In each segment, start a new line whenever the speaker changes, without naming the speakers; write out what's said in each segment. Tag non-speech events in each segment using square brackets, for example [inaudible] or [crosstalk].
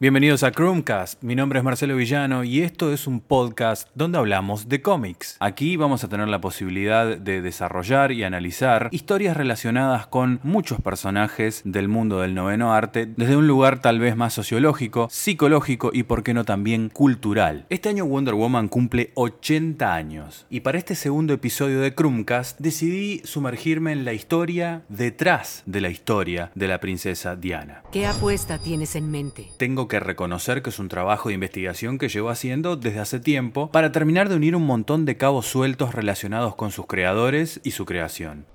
Bienvenidos a Chromecast, mi nombre es Marcelo Villano y esto es un podcast donde hablamos de cómics. Aquí vamos a tener la posibilidad de desarrollar y analizar historias relacionadas con muchos personajes del mundo del noveno arte desde un lugar tal vez más sociológico, psicológico y por qué no también cultural. Este año Wonder Woman cumple 80 años y para este segundo episodio de Chromecast decidí sumergirme en la historia detrás de la historia de la princesa Diana.
¿Qué apuesta tienes en mente?
Tengo que reconocer que es un trabajo de investigación que llevo haciendo desde hace tiempo para terminar de unir un montón de cabos sueltos relacionados con sus creadores y su creación.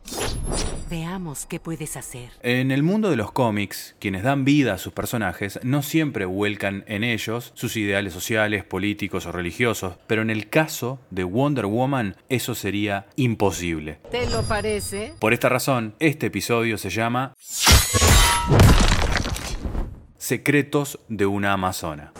Veamos qué puedes hacer.
En el mundo de los cómics, quienes dan vida a sus personajes no siempre vuelcan en ellos sus ideales sociales, políticos o religiosos, pero en el caso de Wonder Woman eso sería imposible.
¿Te lo parece?
Por esta razón, este episodio se llama Secretos de una Amazona.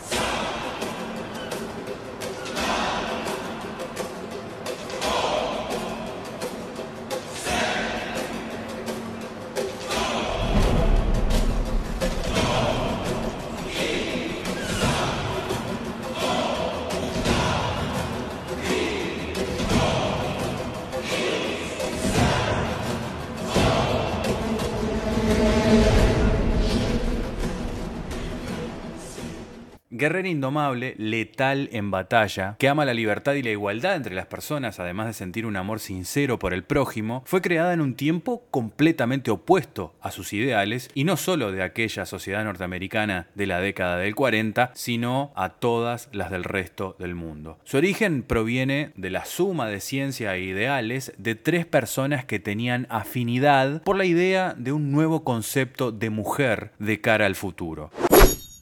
Indomable, letal en batalla, que ama la libertad y la igualdad entre las personas, además de sentir un amor sincero por el prójimo, fue creada en un tiempo completamente opuesto a sus ideales, y no solo de aquella sociedad norteamericana de la década del 40, sino a todas las del resto del mundo. Su origen proviene de la suma de ciencia e ideales de tres personas que tenían afinidad por la idea de un nuevo concepto de mujer de cara al futuro.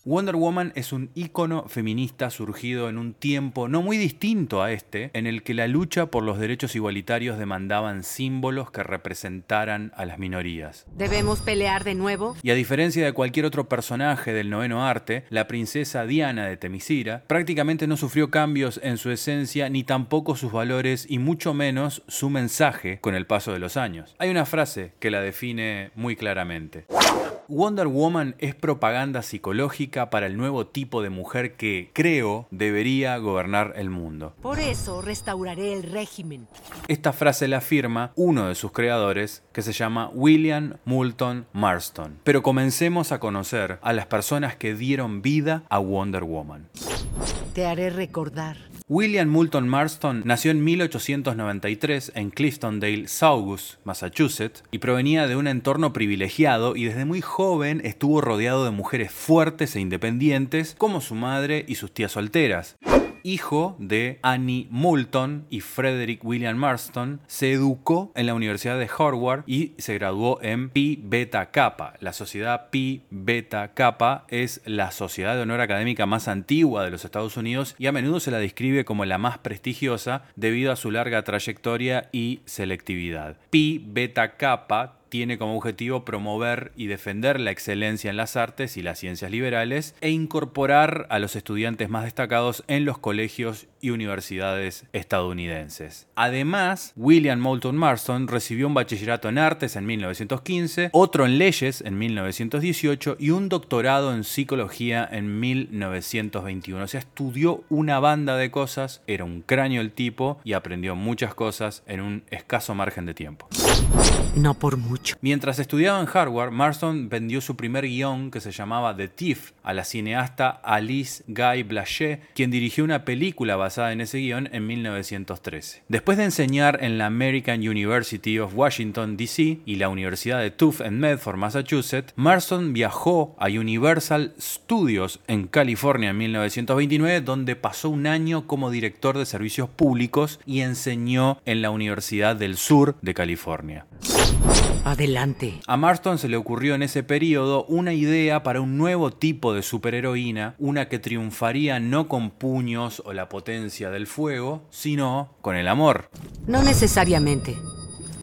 Wonder Woman es un ícono feminista surgido en un tiempo no muy distinto a este, en el que la lucha por los derechos igualitarios demandaban símbolos que representaran a las minorías.
¿Debemos pelear de nuevo?
Y a diferencia de cualquier otro personaje del noveno arte, la princesa Diana de Temisira prácticamente no sufrió cambios en su esencia ni tampoco sus valores y mucho menos su mensaje con el paso de los años. Hay una frase que la define muy claramente. Wonder Woman es propaganda psicológica para el nuevo tipo de mujer que, creo, debería gobernar el mundo.
Por eso restauraré el régimen.
Esta frase la afirma uno de sus creadores, que se llama William Moulton Marston. Pero comencemos a conocer a las personas que dieron vida a Wonder Woman.
Te haré recordar.
William Moulton Marston nació en 1893 en Cliftondale, Saugus, Massachusetts, y provenía de un entorno privilegiado y desde muy joven estuvo rodeado de mujeres fuertes e independientes como su madre y sus tías solteras hijo de Annie Moulton y Frederick William Marston, se educó en la Universidad de Harvard y se graduó en Pi Beta Kappa. La sociedad Pi Beta Kappa es la sociedad de honor académica más antigua de los Estados Unidos y a menudo se la describe como la más prestigiosa debido a su larga trayectoria y selectividad. Pi Beta Kappa tiene como objetivo promover y defender la excelencia en las artes y las ciencias liberales e incorporar a los estudiantes más destacados en los colegios y universidades estadounidenses. Además, William Moulton Marston recibió un bachillerato en artes en 1915, otro en leyes en 1918 y un doctorado en psicología en 1921. O sea, estudió una banda de cosas, era un cráneo el tipo y aprendió muchas cosas en un escaso margen de tiempo.
No por mucho.
Mientras estudiaba en Harvard, Marston vendió su primer guion que se llamaba The Thief a la cineasta Alice Guy Blaché, quien dirigió una película basada en ese guion en 1913. Después de enseñar en la American University of Washington, D.C. y la Universidad de Tufts en Medford, Massachusetts, Marston viajó a Universal Studios en California en 1929, donde pasó un año como director de servicios públicos y enseñó en la Universidad del Sur de California.
Adelante.
A Marston se le ocurrió en ese periodo una idea para un nuevo tipo de superheroína, una que triunfaría no con puños o la potencia del fuego, sino con el amor.
No necesariamente.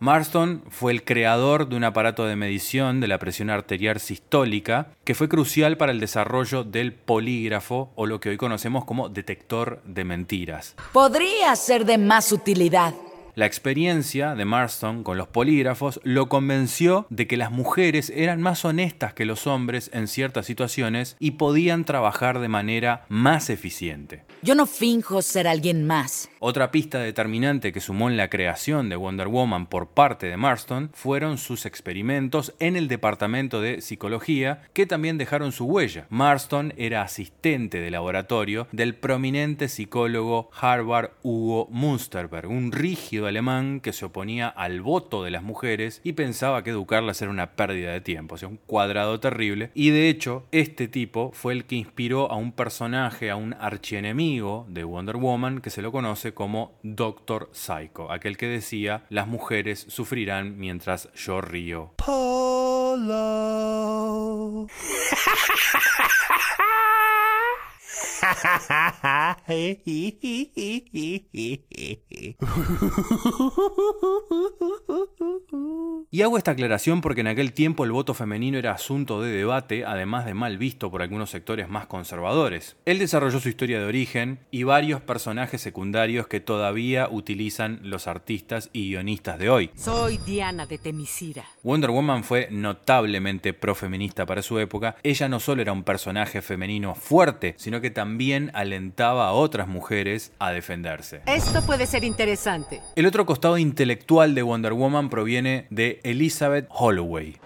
Marston fue el creador de un aparato de medición de la presión arterial sistólica que fue crucial para el desarrollo del polígrafo o lo que hoy conocemos como detector de mentiras.
Podría ser de más utilidad.
La experiencia de Marston con los polígrafos lo convenció de que las mujeres eran más honestas que los hombres en ciertas situaciones y podían trabajar de manera más eficiente.
Yo no finjo ser alguien más.
Otra pista determinante que sumó en la creación de Wonder Woman por parte de Marston fueron sus experimentos en el departamento de psicología que también dejaron su huella. Marston era asistente de laboratorio del prominente psicólogo Harvard Hugo Munsterberg, un rígido alemán que se oponía al voto de las mujeres y pensaba que educarlas era una pérdida de tiempo, o sea, un cuadrado terrible. Y de hecho, este tipo fue el que inspiró a un personaje, a un archienemigo de Wonder Woman que se lo conoce como Doctor Psycho, aquel que decía las mujeres sufrirán mientras yo río. [laughs] [laughs] Y hago esta aclaración porque en aquel tiempo el voto femenino era asunto de debate, además de mal visto por algunos sectores más conservadores. Él desarrolló su historia de origen y varios personajes secundarios que todavía utilizan los artistas y guionistas de hoy.
Soy Diana de Temisira.
Wonder Woman fue notablemente profeminista para su época. Ella no solo era un personaje femenino fuerte, sino que también alentaba a otras mujeres a defenderse.
Esto puede ser interesante.
El otro costado intelectual de Wonder Woman proviene de Elizabeth Holloway.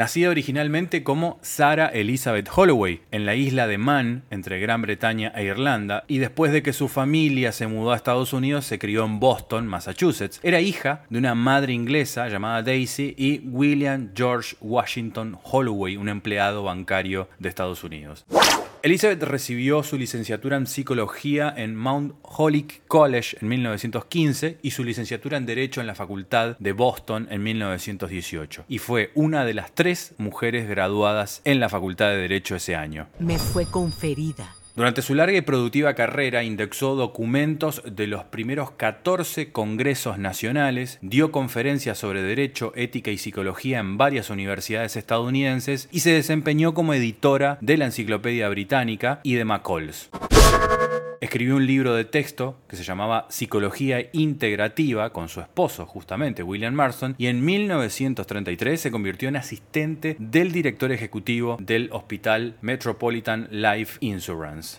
Nacida originalmente como Sarah Elizabeth Holloway en la isla de Man, entre Gran Bretaña e Irlanda, y después de que su familia se mudó a Estados Unidos, se crió en Boston, Massachusetts. Era hija de una madre inglesa llamada Daisy y William George Washington Holloway, un empleado bancario de Estados Unidos. Elizabeth recibió su licenciatura en psicología en Mount Holyoke College en 1915 y su licenciatura en Derecho en la Facultad de Boston en 1918. Y fue una de las tres mujeres graduadas en la Facultad de Derecho ese año.
Me fue conferida.
Durante su larga y productiva carrera indexó documentos de los primeros 14 congresos nacionales, dio conferencias sobre derecho, ética y psicología en varias universidades estadounidenses y se desempeñó como editora de la Enciclopedia Británica y de McCall's. Escribió un libro de texto que se llamaba Psicología Integrativa con su esposo, justamente William Marston, y en 1933 se convirtió en asistente del director ejecutivo del Hospital Metropolitan Life Insurance.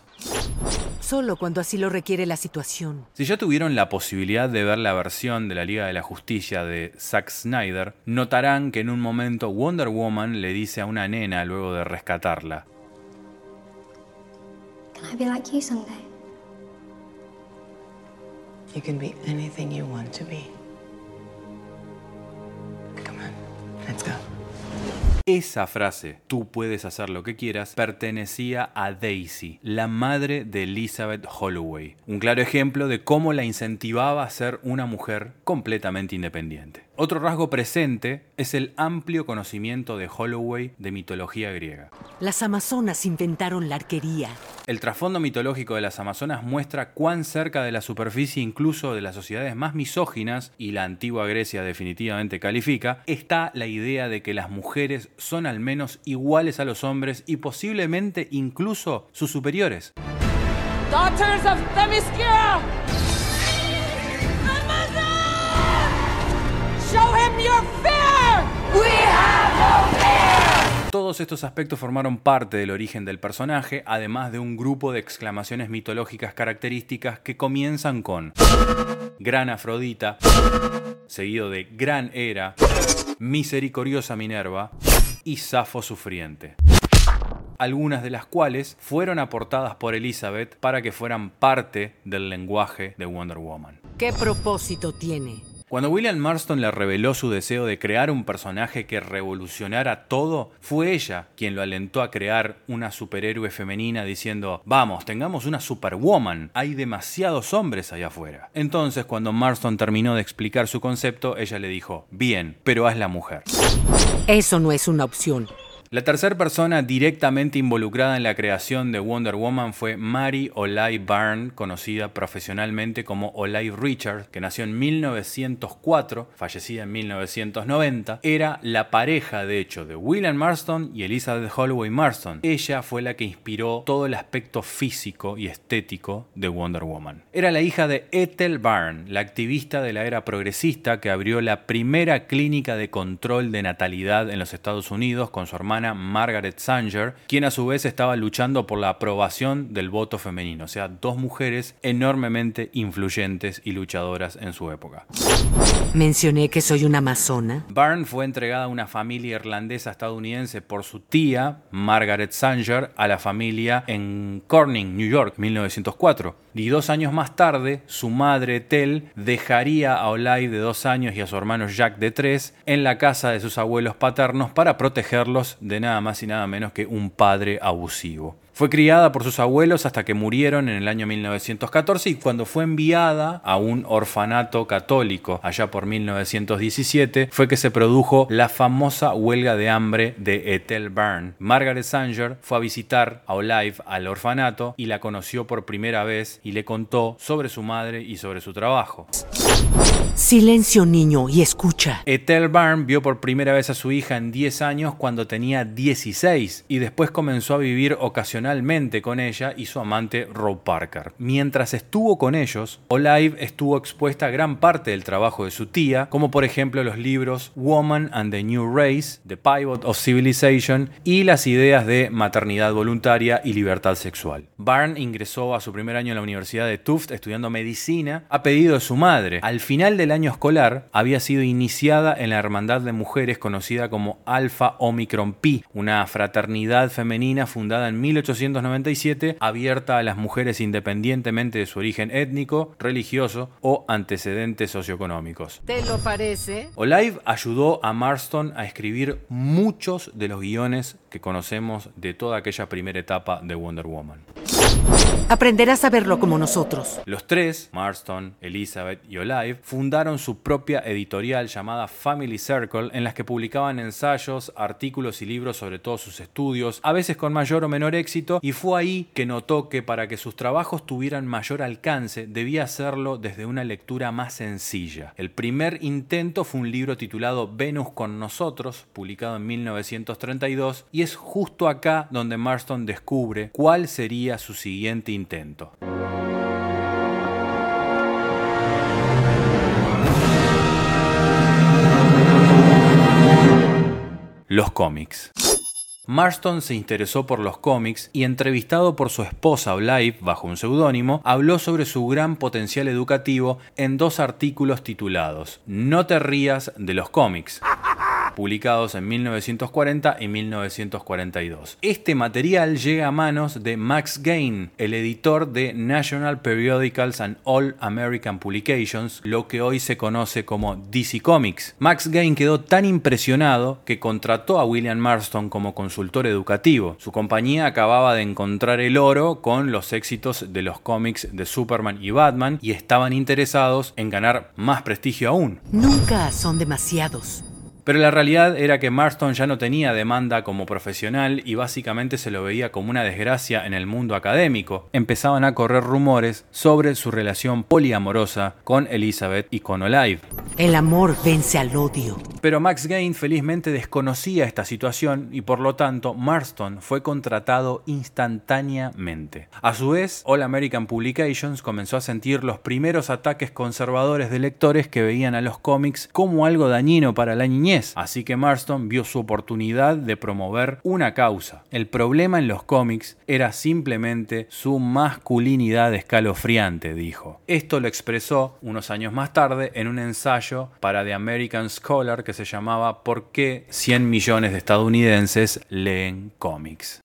Solo cuando así lo requiere la situación.
Si ya tuvieron la posibilidad de ver la versión de la Liga de la Justicia de Zack Snyder, notarán que en un momento Wonder Woman le dice a una nena luego de rescatarla,
Can I be like you
can be anything you want to be.
Esa frase, tú puedes hacer lo que quieras, pertenecía a Daisy, la madre de Elizabeth Holloway. Un claro ejemplo de cómo la incentivaba a ser una mujer completamente independiente. Otro rasgo presente es el amplio conocimiento de Holloway de mitología griega.
Las amazonas inventaron la arquería.
El trasfondo mitológico de las Amazonas muestra cuán cerca de la superficie incluso de las sociedades más misóginas, y la antigua Grecia definitivamente califica, está la idea de que las mujeres son al menos iguales a los hombres y posiblemente incluso sus superiores.
Daughters of Themyscira! Your fear! We have no fear!
Todos estos aspectos formaron parte del origen del personaje, además de un grupo de exclamaciones mitológicas características que comienzan con Gran Afrodita, seguido de Gran Hera, Misericordiosa Minerva y Safo Sufriente algunas de las cuales fueron aportadas por Elizabeth para que fueran parte del lenguaje de Wonder Woman.
¿Qué propósito tiene?
Cuando William Marston le reveló su deseo de crear un personaje que revolucionara todo, fue ella quien lo alentó a crear una superhéroe femenina diciendo, vamos, tengamos una superwoman, hay demasiados hombres allá afuera. Entonces, cuando Marston terminó de explicar su concepto, ella le dijo, bien, pero haz la mujer.
Eso no es una opción.
La tercera persona directamente involucrada en la creación de Wonder Woman fue Mary Olive Byrne, conocida profesionalmente como Olive Richard, que nació en 1904, fallecida en 1990. Era la pareja, de hecho, de William Marston y Elizabeth Holloway Marston. Ella fue la que inspiró todo el aspecto físico y estético de Wonder Woman. Era la hija de Ethel Byrne, la activista de la era progresista que abrió la primera clínica de control de natalidad en los Estados Unidos con su hermana Margaret Sanger, quien a su vez estaba luchando por la aprobación del voto femenino, o sea, dos mujeres enormemente influyentes y luchadoras en su época.
Mencioné que soy una amazona.
Byrne fue entregada a una familia irlandesa estadounidense por su tía, Margaret Sanger, a la familia en Corning, New York, 1904. Y dos años más tarde, su madre, Tel, dejaría a Olive de dos años y a su hermano Jack de tres en la casa de sus abuelos paternos para protegerlos de nada más y nada menos que un padre abusivo. Fue criada por sus abuelos hasta que murieron en el año 1914 y cuando fue enviada a un orfanato católico allá por 1917 fue que se produjo la famosa huelga de hambre de Ethel Byrne. Margaret Sanger fue a visitar a Olive al orfanato y la conoció por primera vez y le contó sobre su madre y sobre su trabajo.
Silencio, niño, y escucha.
Ethel Byrne vio por primera vez a su hija en 10 años cuando tenía 16 y después comenzó a vivir ocasionalmente con ella y su amante Rob Parker. Mientras estuvo con ellos, Olive estuvo expuesta a gran parte del trabajo de su tía, como por ejemplo los libros Woman and the New Race, The Pivot of Civilization y las ideas de maternidad voluntaria y libertad sexual. Byrne ingresó a su primer año en la Universidad de Tufts estudiando medicina a pedido de su madre. Al final del año escolar había sido iniciada en la Hermandad de Mujeres conocida como Alpha Omicron Pi, una fraternidad femenina fundada en 1897 abierta a las mujeres independientemente de su origen étnico, religioso o antecedentes socioeconómicos.
¿Te lo parece?
Olive ayudó a Marston a escribir muchos de los guiones que conocemos de toda aquella primera etapa de Wonder Woman.
Aprenderás a verlo como nosotros.
Los tres, Marston, Elizabeth y Olive, fundaron su propia editorial llamada Family Circle, en las que publicaban ensayos, artículos y libros sobre todos sus estudios, a veces con mayor o menor éxito, y fue ahí que notó que para que sus trabajos tuvieran mayor alcance debía hacerlo desde una lectura más sencilla. El primer intento fue un libro titulado Venus con nosotros, publicado en 1932, y es justo acá donde Marston descubre cuál sería su siguiente intento. Los cómics. Marston se interesó por los cómics y entrevistado por su esposa Olive bajo un seudónimo, habló sobre su gran potencial educativo en dos artículos titulados No te rías de los cómics publicados en 1940 y 1942. Este material llega a manos de Max Gain, el editor de National Periodicals and All American Publications, lo que hoy se conoce como DC Comics. Max Gain quedó tan impresionado que contrató a William Marston como consultor educativo. Su compañía acababa de encontrar el oro con los éxitos de los cómics de Superman y Batman y estaban interesados en ganar más prestigio aún.
Nunca son demasiados.
Pero la realidad era que Marston ya no tenía demanda como profesional y básicamente se lo veía como una desgracia en el mundo académico. Empezaban a correr rumores sobre su relación poliamorosa con Elizabeth y con Olive.
El amor vence al odio.
Pero Max Gain felizmente desconocía esta situación y por lo tanto Marston fue contratado instantáneamente. A su vez, All American Publications comenzó a sentir los primeros ataques conservadores de lectores que veían a los cómics como algo dañino para la niñez, así que Marston vio su oportunidad de promover una causa. El problema en los cómics era simplemente su masculinidad escalofriante, dijo. Esto lo expresó unos años más tarde en un ensayo para The American Scholar se llamaba ¿Por qué 100 millones de estadounidenses leen cómics?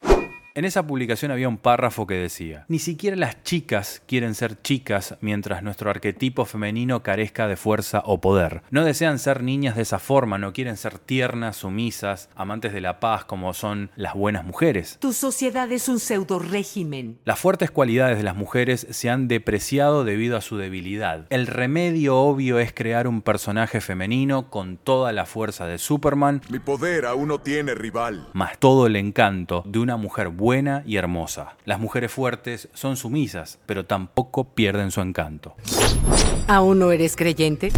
En esa publicación había un párrafo que decía, ni siquiera las chicas quieren ser chicas mientras nuestro arquetipo femenino carezca de fuerza o poder. No desean ser niñas de esa forma, no quieren ser tiernas, sumisas, amantes de la paz como son las buenas mujeres.
Tu sociedad es un pseudo régimen.
Las fuertes cualidades de las mujeres se han depreciado debido a su debilidad. El remedio obvio es crear un personaje femenino con toda la fuerza de Superman,
Mi poder aún no tiene rival.
más todo el encanto de una mujer buena y hermosa. Las mujeres fuertes son sumisas, pero tampoco pierden su encanto.
¿Aún no eres creyente?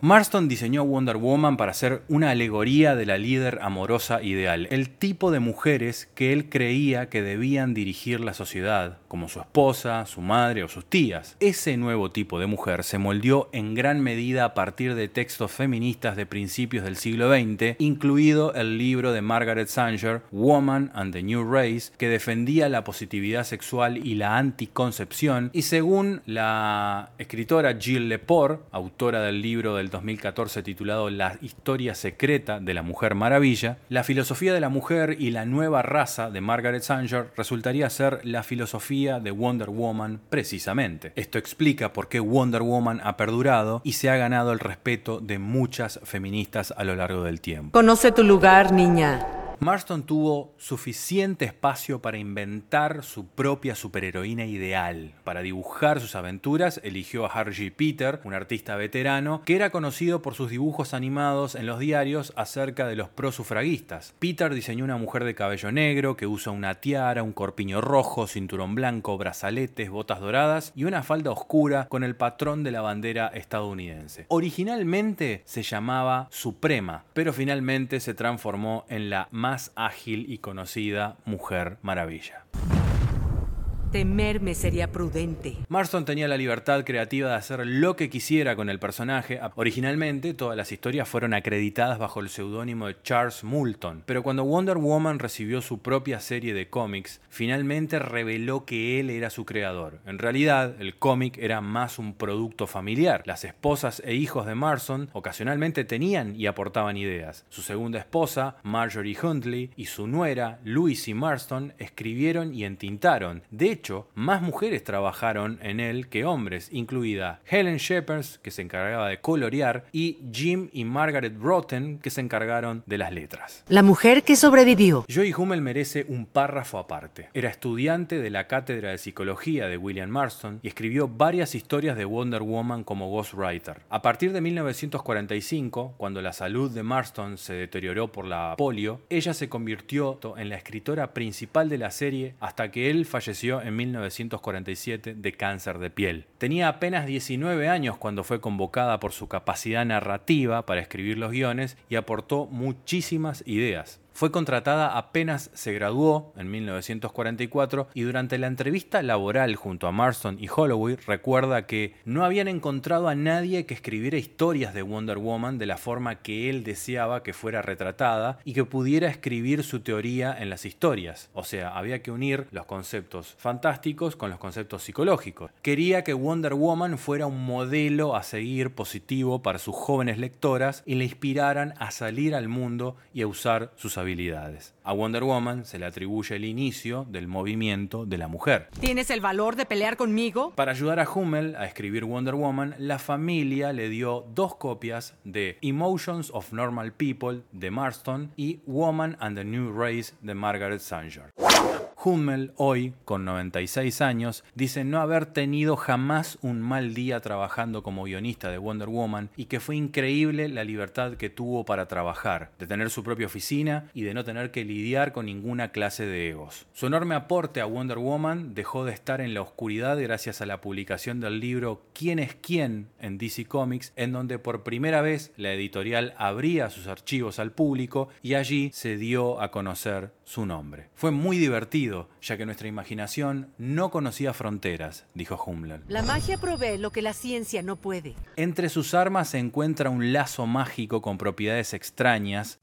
Marston diseñó Wonder Woman para ser una alegoría de la líder amorosa ideal, el tipo de mujeres que él creía que debían dirigir la sociedad, como su esposa, su madre o sus tías. Ese nuevo tipo de mujer se moldeó en gran medida a partir de textos feministas de principios del siglo XX, incluido el libro de Margaret Sanger, Woman and the New Race, que defendía la positividad sexual y la anticoncepción, y según la escritora Jill Lepore, autora del libro del 2014 titulado La historia secreta de la Mujer Maravilla, la filosofía de la mujer y la nueva raza de Margaret Sanger resultaría ser la filosofía de Wonder Woman precisamente. Esto explica por qué Wonder Woman ha perdurado y se ha ganado el respeto de muchas feministas a lo largo del tiempo.
Conoce tu lugar, niña.
Marston tuvo suficiente espacio para inventar su propia superheroína ideal. Para dibujar sus aventuras, eligió a Harry Peter, un artista veterano, que era conocido por sus dibujos animados en los diarios acerca de los prosufragistas. Peter diseñó una mujer de cabello negro que usa una tiara, un corpiño rojo, cinturón blanco, brazaletes, botas doradas y una falda oscura con el patrón de la bandera estadounidense. Originalmente se llamaba Suprema, pero finalmente se transformó en la ágil y conocida Mujer Maravilla.
Temerme sería prudente.
Marston tenía la libertad creativa de hacer lo que quisiera con el personaje. Originalmente, todas las historias fueron acreditadas bajo el seudónimo de Charles Moulton, pero cuando Wonder Woman recibió su propia serie de cómics, finalmente reveló que él era su creador. En realidad, el cómic era más un producto familiar. Las esposas e hijos de Marston ocasionalmente tenían y aportaban ideas. Su segunda esposa, Marjorie Huntley, y su nuera, Louise Marston, escribieron y entintaron. De hecho, más mujeres trabajaron en él que hombres, incluida Helen Shepard, que se encargaba de colorear, y Jim y Margaret Broughton, que se encargaron de las letras.
La mujer que sobrevivió.
Joy Hummel merece un párrafo aparte. Era estudiante de la cátedra de psicología de William Marston y escribió varias historias de Wonder Woman como ghostwriter. A partir de 1945, cuando la salud de Marston se deterioró por la polio, ella se convirtió en la escritora principal de la serie hasta que él falleció en 1947 de cáncer de piel. Tenía apenas 19 años cuando fue convocada por su capacidad narrativa para escribir los guiones y aportó muchísimas ideas. Fue contratada apenas se graduó en 1944 y durante la entrevista laboral junto a Marston y Holloway recuerda que no habían encontrado a nadie que escribiera historias de Wonder Woman de la forma que él deseaba que fuera retratada y que pudiera escribir su teoría en las historias. O sea, había que unir los conceptos fantásticos con los conceptos psicológicos. Quería que Wonder Woman fuera un modelo a seguir positivo para sus jóvenes lectoras y le inspiraran a salir al mundo y a usar sus habilidades. A Wonder Woman se le atribuye el inicio del movimiento de la mujer.
¿Tienes el valor de pelear conmigo?
Para ayudar a Hummel a escribir Wonder Woman, la familia le dio dos copias de Emotions of Normal People de Marston y Woman and the New Race de Margaret Sanger. Hummel, hoy, con 96 años, dice no haber tenido jamás un mal día trabajando como guionista de Wonder Woman y que fue increíble la libertad que tuvo para trabajar, de tener su propia oficina y de no tener que lidiar con ninguna clase de egos. Su enorme aporte a Wonder Woman dejó de estar en la oscuridad gracias a la publicación del libro ¿Quién es quién? en DC Comics, en donde por primera vez la editorial abría sus archivos al público y allí se dio a conocer su nombre. Fue muy divertido, ya que nuestra imaginación no conocía fronteras, dijo Hummler.
La magia provee lo que la ciencia no puede.
Entre sus armas se encuentra un lazo mágico con propiedades extrañas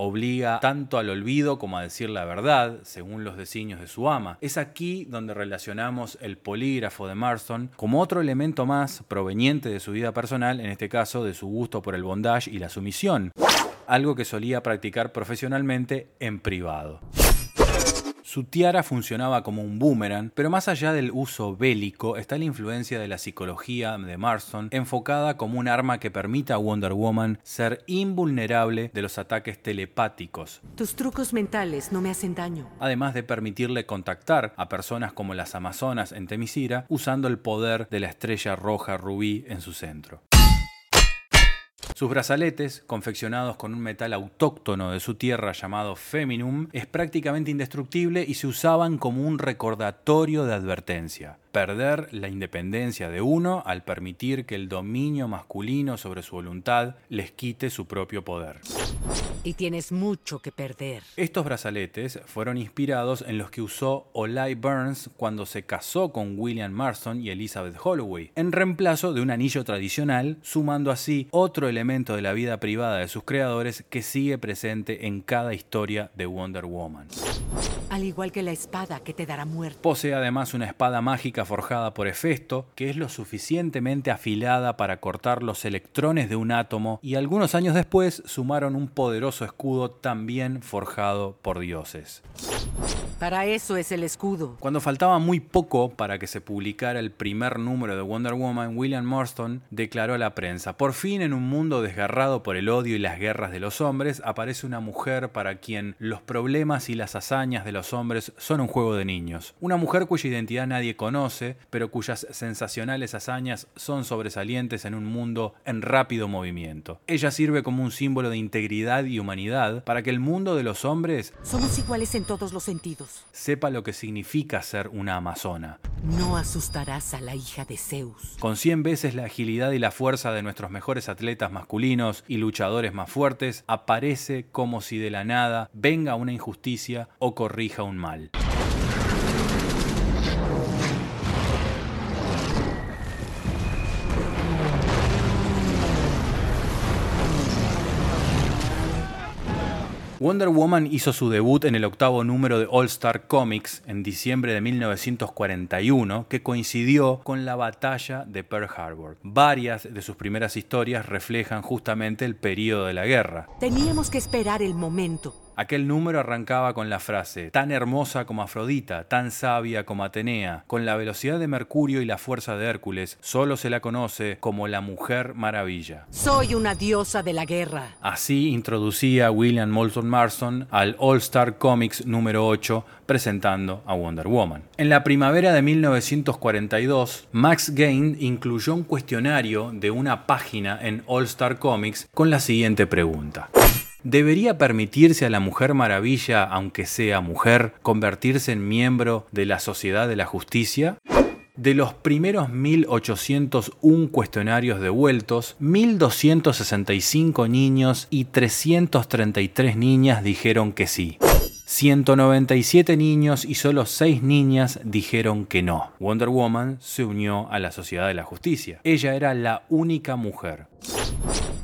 obliga tanto al olvido como a decir la verdad, según los designios de su ama. Es aquí donde relacionamos el polígrafo de Marston como otro elemento más proveniente de su vida personal, en este caso de su gusto por el bondage y la sumisión, algo que solía practicar profesionalmente en privado. Su tiara funcionaba como un boomerang, pero más allá del uso bélico está la influencia de la psicología de Marston enfocada como un arma que permita a Wonder Woman ser invulnerable de los ataques telepáticos,
Tus trucos mentales no me hacen daño.
además de permitirle contactar a personas como las Amazonas en Temisira usando el poder de la estrella roja rubí en su centro. Sus brazaletes, confeccionados con un metal autóctono de su tierra llamado Feminum, es prácticamente indestructible y se usaban como un recordatorio de advertencia. Perder la independencia de uno al permitir que el dominio masculino sobre su voluntad les quite su propio poder.
Y tienes mucho que perder.
Estos brazaletes fueron inspirados en los que usó Olay Burns cuando se casó con William Marston y Elizabeth Holloway, en reemplazo de un anillo tradicional, sumando así otro elemento de la vida privada de sus creadores que sigue presente en cada historia de Wonder Woman.
Al igual que la espada que te dará muerte.
Posee además una espada mágica forjada por Hefesto, que es lo suficientemente afilada para cortar los electrones de un átomo, y algunos años después sumaron un poderoso escudo también forjado por dioses.
Para eso es el escudo.
Cuando faltaba muy poco para que se publicara el primer número de Wonder Woman, William Marston declaró a la prensa, por fin en un mundo desgarrado por el odio y las guerras de los hombres, aparece una mujer para quien los problemas y las hazañas de los hombres son un juego de niños. Una mujer cuya identidad nadie conoce, pero cuyas sensacionales hazañas son sobresalientes en un mundo en rápido movimiento. Ella sirve como un símbolo de integridad y humanidad para que el mundo de los hombres
Somos iguales en todos los sentidos.
sepa lo que significa ser una amazona.
No asustarás a la hija de Zeus.
Con 100 veces la agilidad y la fuerza de nuestros mejores atletas masculinos y luchadores más fuertes, aparece como si de la nada venga una injusticia o corrija un mal. Wonder Woman hizo su debut en el octavo número de All Star Comics en diciembre de 1941, que coincidió con la batalla de Pearl Harbor. Varias de sus primeras historias reflejan justamente el periodo de la guerra.
Teníamos que esperar el momento.
Aquel número arrancaba con la frase, tan hermosa como Afrodita, tan sabia como Atenea, con la velocidad de Mercurio y la fuerza de Hércules, solo se la conoce como la Mujer Maravilla.
Soy una diosa de la guerra.
Así introducía William Moulton Marston al All Star Comics número 8 presentando a Wonder Woman. En la primavera de 1942, Max Gain incluyó un cuestionario de una página en All Star Comics con la siguiente pregunta. ¿Debería permitirse a la Mujer Maravilla, aunque sea mujer, convertirse en miembro de la Sociedad de la Justicia? De los primeros 1801 cuestionarios devueltos, 1265 niños y 333 niñas dijeron que sí. 197 niños y solo 6 niñas dijeron que no. Wonder Woman se unió a la Sociedad de la Justicia. Ella era la única mujer.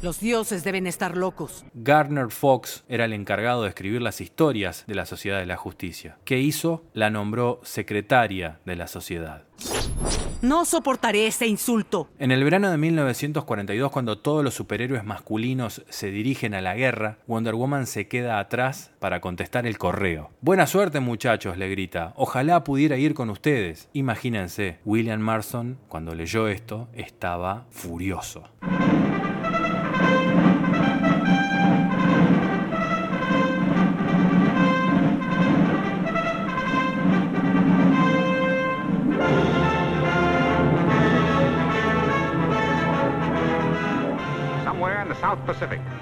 Los dioses deben estar locos.
Gardner Fox era el encargado de escribir las historias de la Sociedad de la Justicia. ¿Qué hizo? La nombró secretaria de la sociedad.
No soportaré ese insulto.
En el verano de 1942, cuando todos los superhéroes masculinos se dirigen a la guerra, Wonder Woman se queda atrás para contestar el correo. Buena suerte muchachos, le grita. Ojalá pudiera ir con ustedes. Imagínense, William Marston, cuando leyó esto, estaba furioso.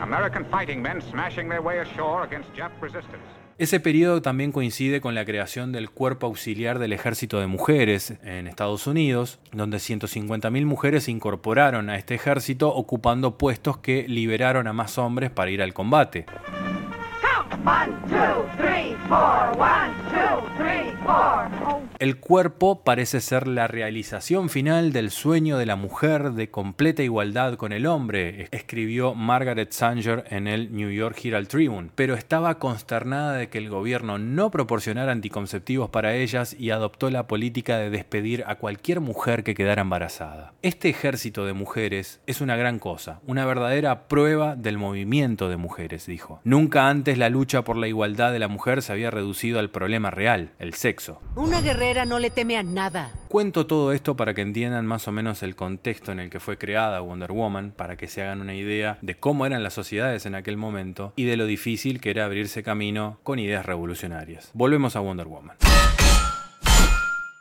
American fighting men smashing their way ashore against Jap resistance.
Ese periodo también coincide con la creación del Cuerpo Auxiliar del Ejército de Mujeres en Estados Unidos, donde 150.000 mujeres se incorporaron a este ejército ocupando puestos que liberaron a más hombres para ir al combate. El cuerpo parece ser la realización final del sueño de la mujer de completa igualdad con el hombre, escribió Margaret Sanger en el New York Herald Tribune, pero estaba consternada de que el gobierno no proporcionara anticonceptivos para ellas y adoptó la política de despedir a cualquier mujer que quedara embarazada. Este ejército de mujeres es una gran cosa, una verdadera prueba del movimiento de mujeres, dijo. Nunca antes la lucha por la igualdad de la mujer se había reducido al problema real, el sexo.
Una guerrera no le teme a nada.
Cuento todo esto para que entiendan más o menos el contexto en el que fue creada Wonder Woman, para que se hagan una idea de cómo eran las sociedades en aquel momento y de lo difícil que era abrirse camino con ideas revolucionarias. Volvemos a Wonder Woman.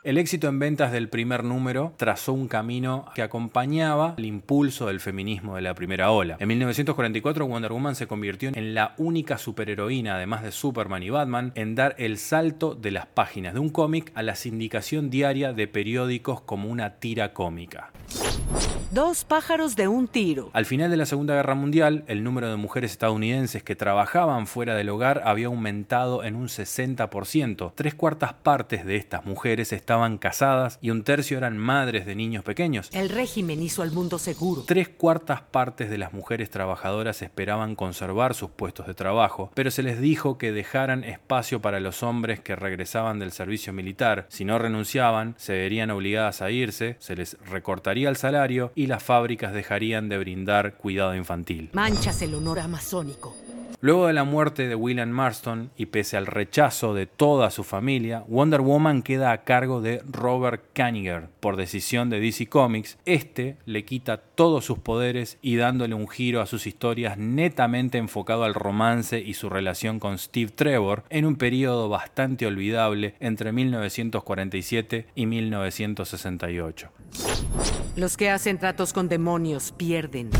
El éxito en ventas del primer número trazó un camino que acompañaba el impulso del feminismo de la primera ola. En 1944 Wonder Woman se convirtió en la única superheroína, además de Superman y Batman, en dar el salto de las páginas de un cómic a la sindicación diaria de periódicos como una tira cómica.
Dos pájaros de un tiro.
Al final de la Segunda Guerra Mundial, el número de mujeres estadounidenses que trabajaban fuera del hogar había aumentado en un 60%. Tres cuartas partes de estas mujeres estaban casadas y un tercio eran madres de niños pequeños.
El régimen hizo al mundo seguro.
Tres cuartas partes de las mujeres trabajadoras esperaban conservar sus puestos de trabajo, pero se les dijo que dejaran espacio para los hombres que regresaban del servicio militar. Si no renunciaban, se verían obligadas a irse, se les recortaría el salario y las fábricas dejarían de brindar cuidado infantil.
Manchas el honor amazónico.
Luego de la muerte de William Marston y pese al rechazo de toda su familia, Wonder Woman queda a cargo de Robert Kaniger por decisión de DC Comics. Este le quita todos sus poderes y dándole un giro a sus historias netamente enfocado al romance y su relación con Steve Trevor en un periodo bastante olvidable entre 1947 y 1968.
Los que hacen tratos con demonios pierden.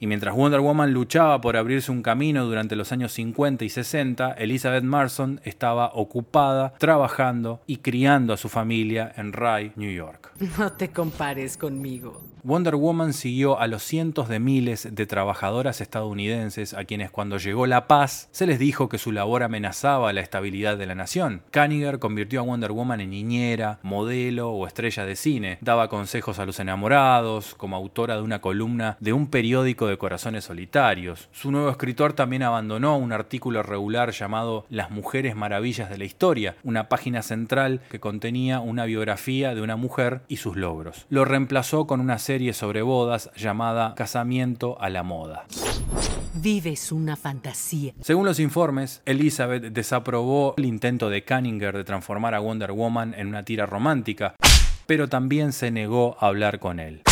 Y mientras Wonder Woman luchaba por abrirse un camino durante los años 50 y 60, Elizabeth Marston estaba ocupada trabajando y criando a su familia en Rye, New York.
No te compares conmigo.
Wonder Woman siguió a los cientos de miles de trabajadoras estadounidenses a quienes cuando llegó la paz se les dijo que su labor amenazaba la estabilidad de la nación. Kaniger convirtió a Wonder Woman en niñera, modelo o estrella de cine. Daba consejos a los enamorados, como autora de una columna de un periódico de corazones solitarios. Su nuevo escritor también abandonó un artículo regular llamado Las mujeres maravillas de la historia, una página central que contenía una biografía de una mujer y sus logros. Lo reemplazó con una serie sobre bodas llamada Casamiento a la moda.
Vives una fantasía.
Según los informes, Elizabeth desaprobó el intento de Cunninger de transformar a Wonder Woman en una tira romántica, pero también se negó a hablar con él.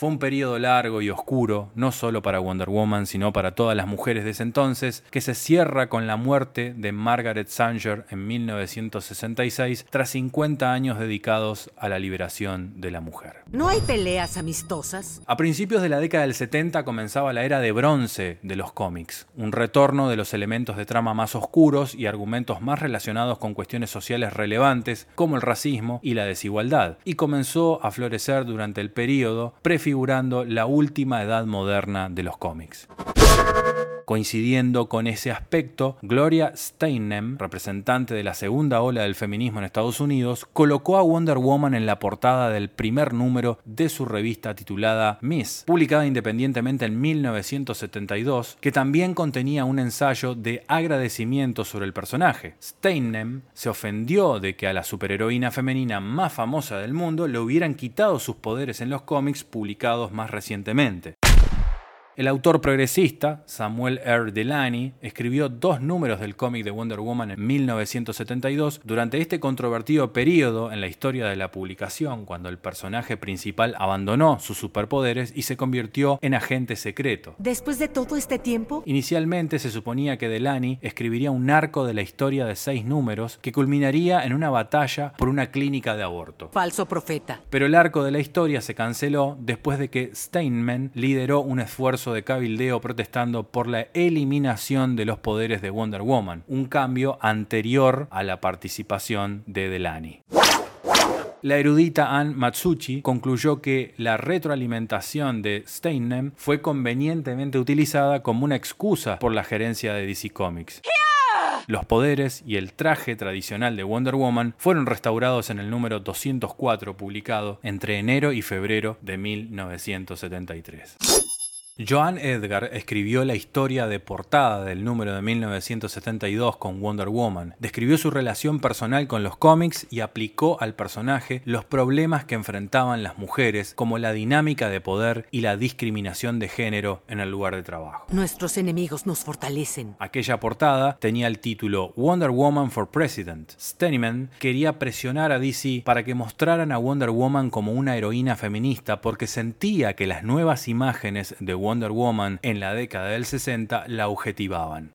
Fue un periodo largo y oscuro, no solo para Wonder Woman, sino para todas las mujeres de ese entonces, que se cierra con la muerte de Margaret Sanger en 1966, tras 50 años dedicados a la liberación de la mujer.
¿No hay peleas amistosas?
A principios de la década del 70 comenzaba la era de bronce de los cómics, un retorno de los elementos de trama más oscuros y argumentos más relacionados con cuestiones sociales relevantes como el racismo y la desigualdad, y comenzó a florecer durante el periodo prefigurando la última edad moderna de los cómics. Coincidiendo con ese aspecto, Gloria Steinem, representante de la segunda ola del feminismo en Estados Unidos, colocó a Wonder Woman en la portada del primer número de su revista titulada Miss, publicada independientemente en 1972, que también contenía un ensayo de agradecimiento sobre el personaje. Steinem se ofendió de que a la superheroína femenina más famosa del mundo le hubieran quitado sus poderes en los cómics publicados más recientemente. El autor progresista, Samuel R. Delany, escribió dos números del cómic de Wonder Woman en 1972 durante este controvertido periodo en la historia de la publicación, cuando el personaje principal abandonó sus superpoderes y se convirtió en agente secreto.
Después de todo este tiempo,
Inicialmente se suponía que Delany escribiría un arco de la historia de seis números que culminaría en una batalla por una clínica de aborto.
falso profeta.
Pero el arco de la historia se canceló después de que Steinman lideró un esfuerzo de cabildeo protestando por la eliminación de los poderes de Wonder Woman, un cambio anterior a la participación de Delany. La erudita Anne Matsuchi concluyó que la retroalimentación de Steinem fue convenientemente utilizada como una excusa por la gerencia de DC Comics. Los poderes y el traje tradicional de Wonder Woman fueron restaurados en el número 204 publicado entre enero y febrero de 1973. Joan Edgar escribió la historia de portada del número de 1972 con Wonder Woman, describió su relación personal con los cómics y aplicó al personaje los problemas que enfrentaban las mujeres, como la dinámica de poder y la discriminación de género en el lugar de trabajo.
Nuestros enemigos nos fortalecen.
Aquella portada tenía el título Wonder Woman for President. Steniman quería presionar a DC para que mostraran a Wonder Woman como una heroína feminista porque sentía que las nuevas imágenes de Wonder Woman en la década del 60 la objetivaban.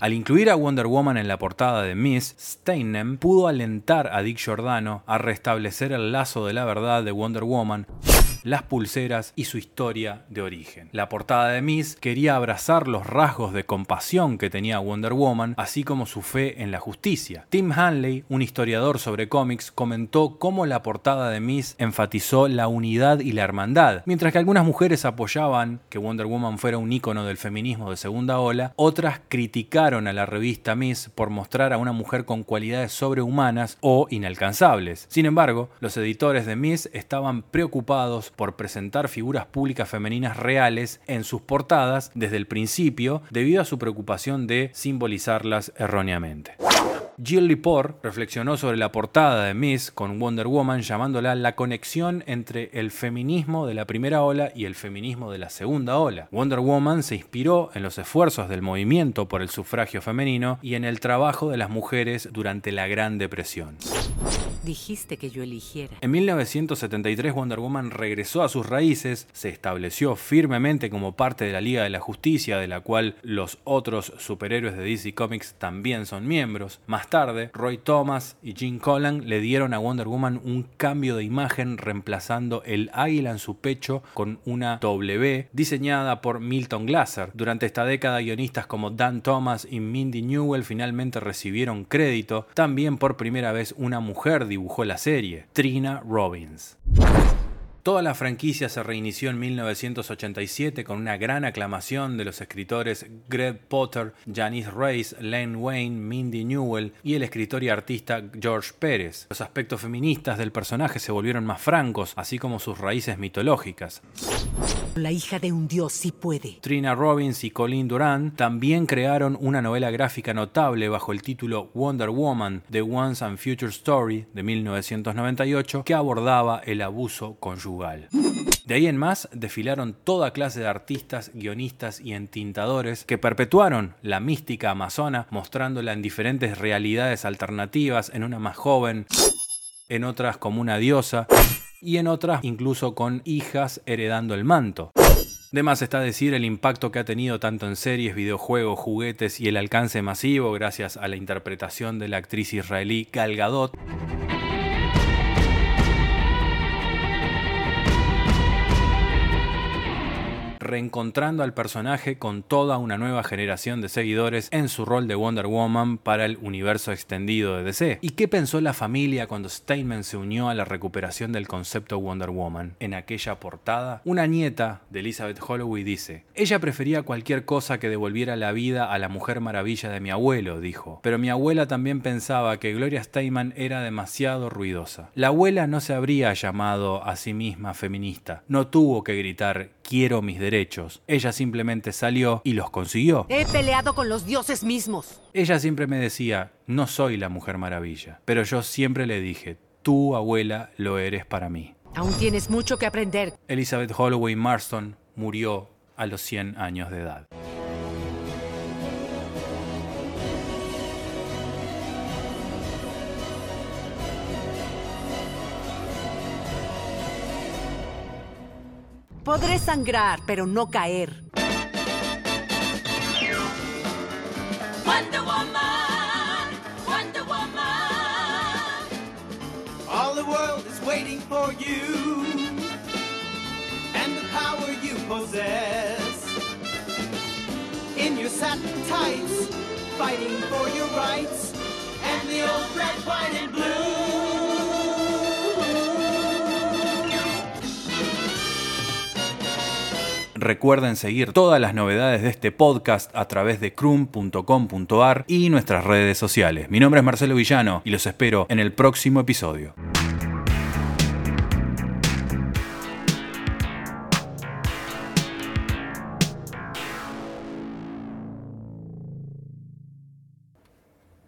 Al incluir a Wonder Woman en la portada de Miss, Steinem pudo alentar a Dick Giordano a restablecer el lazo de la verdad de Wonder Woman las pulseras y su historia de origen. La portada de Miss quería abrazar los rasgos de compasión que tenía Wonder Woman, así como su fe en la justicia. Tim Hanley, un historiador sobre cómics, comentó cómo la portada de Miss enfatizó la unidad y la hermandad. Mientras que algunas mujeres apoyaban que Wonder Woman fuera un ícono del feminismo de segunda ola, otras criticaron a la revista Miss por mostrar a una mujer con cualidades sobrehumanas o inalcanzables. Sin embargo, los editores de Miss estaban preocupados por presentar figuras públicas femeninas reales en sus portadas desde el principio debido a su preocupación de simbolizarlas erróneamente. Jill Lepore reflexionó sobre la portada de Miss con Wonder Woman llamándola la conexión entre el feminismo de la primera ola y el feminismo de la segunda ola. Wonder Woman se inspiró en los esfuerzos del movimiento por el sufragio femenino y en el trabajo de las mujeres durante la Gran Depresión.
Dijiste que yo eligiera.
En 1973 Wonder Woman regresó a sus raíces, se estableció firmemente como parte de la Liga de la Justicia, de la cual los otros superhéroes de DC Comics también son miembros. Más tarde, Roy Thomas y Jim Collan le dieron a Wonder Woman un cambio de imagen reemplazando el águila en su pecho con una W diseñada por Milton Glaser. Durante esta década guionistas como Dan Thomas y Mindy Newell finalmente recibieron crédito. También por primera vez una mujer dibujó la serie, Trina Robbins. Toda la franquicia se reinició en 1987 con una gran aclamación de los escritores Greg Potter, Janice Rice, Len Wayne, Mindy Newell y el escritor y artista George Pérez. Los aspectos feministas del personaje se volvieron más francos, así como sus raíces mitológicas.
La hija de un dios sí puede.
Trina Robbins y Colleen Durant también crearon una novela gráfica notable bajo el título Wonder Woman, The Once and Future Story de 1998, que abordaba el abuso conyugal. De ahí en más desfilaron toda clase de artistas, guionistas y entintadores que perpetuaron la mística amazona, mostrándola en diferentes realidades alternativas, en una más joven, en otras como una diosa y en otras incluso con hijas heredando el manto. De más está decir el impacto que ha tenido tanto en series, videojuegos, juguetes y el alcance masivo gracias a la interpretación de la actriz israelí Gal Gadot. Reencontrando al personaje con toda una nueva generación de seguidores en su rol de Wonder Woman para el universo extendido de DC. ¿Y qué pensó la familia cuando Steinman se unió a la recuperación del concepto Wonder Woman? En aquella portada, una nieta de Elizabeth Holloway dice, ella prefería cualquier cosa que devolviera la vida a la mujer maravilla de mi abuelo, dijo, pero mi abuela también pensaba que Gloria Steinman era demasiado ruidosa. La abuela no se habría llamado a sí misma feminista, no tuvo que gritar quiero mis derechos. Ella simplemente salió y los consiguió.
He peleado con los dioses mismos.
Ella siempre me decía, no soy la mujer maravilla, pero yo siempre le dije, tú abuela lo eres para mí.
Aún tienes mucho que aprender.
Elizabeth Holloway Marston murió a los 100 años de edad.
Podré sangrar, pero no caer.
Wonder Woman, Wonder Woman.
All the world is waiting for you and the power you possess. In your satin tights, fighting for your rights and the old red, white, and blue.
Recuerden seguir todas las novedades de este podcast a través de crum.com.ar y nuestras redes sociales. Mi nombre es Marcelo Villano y los espero en el próximo episodio.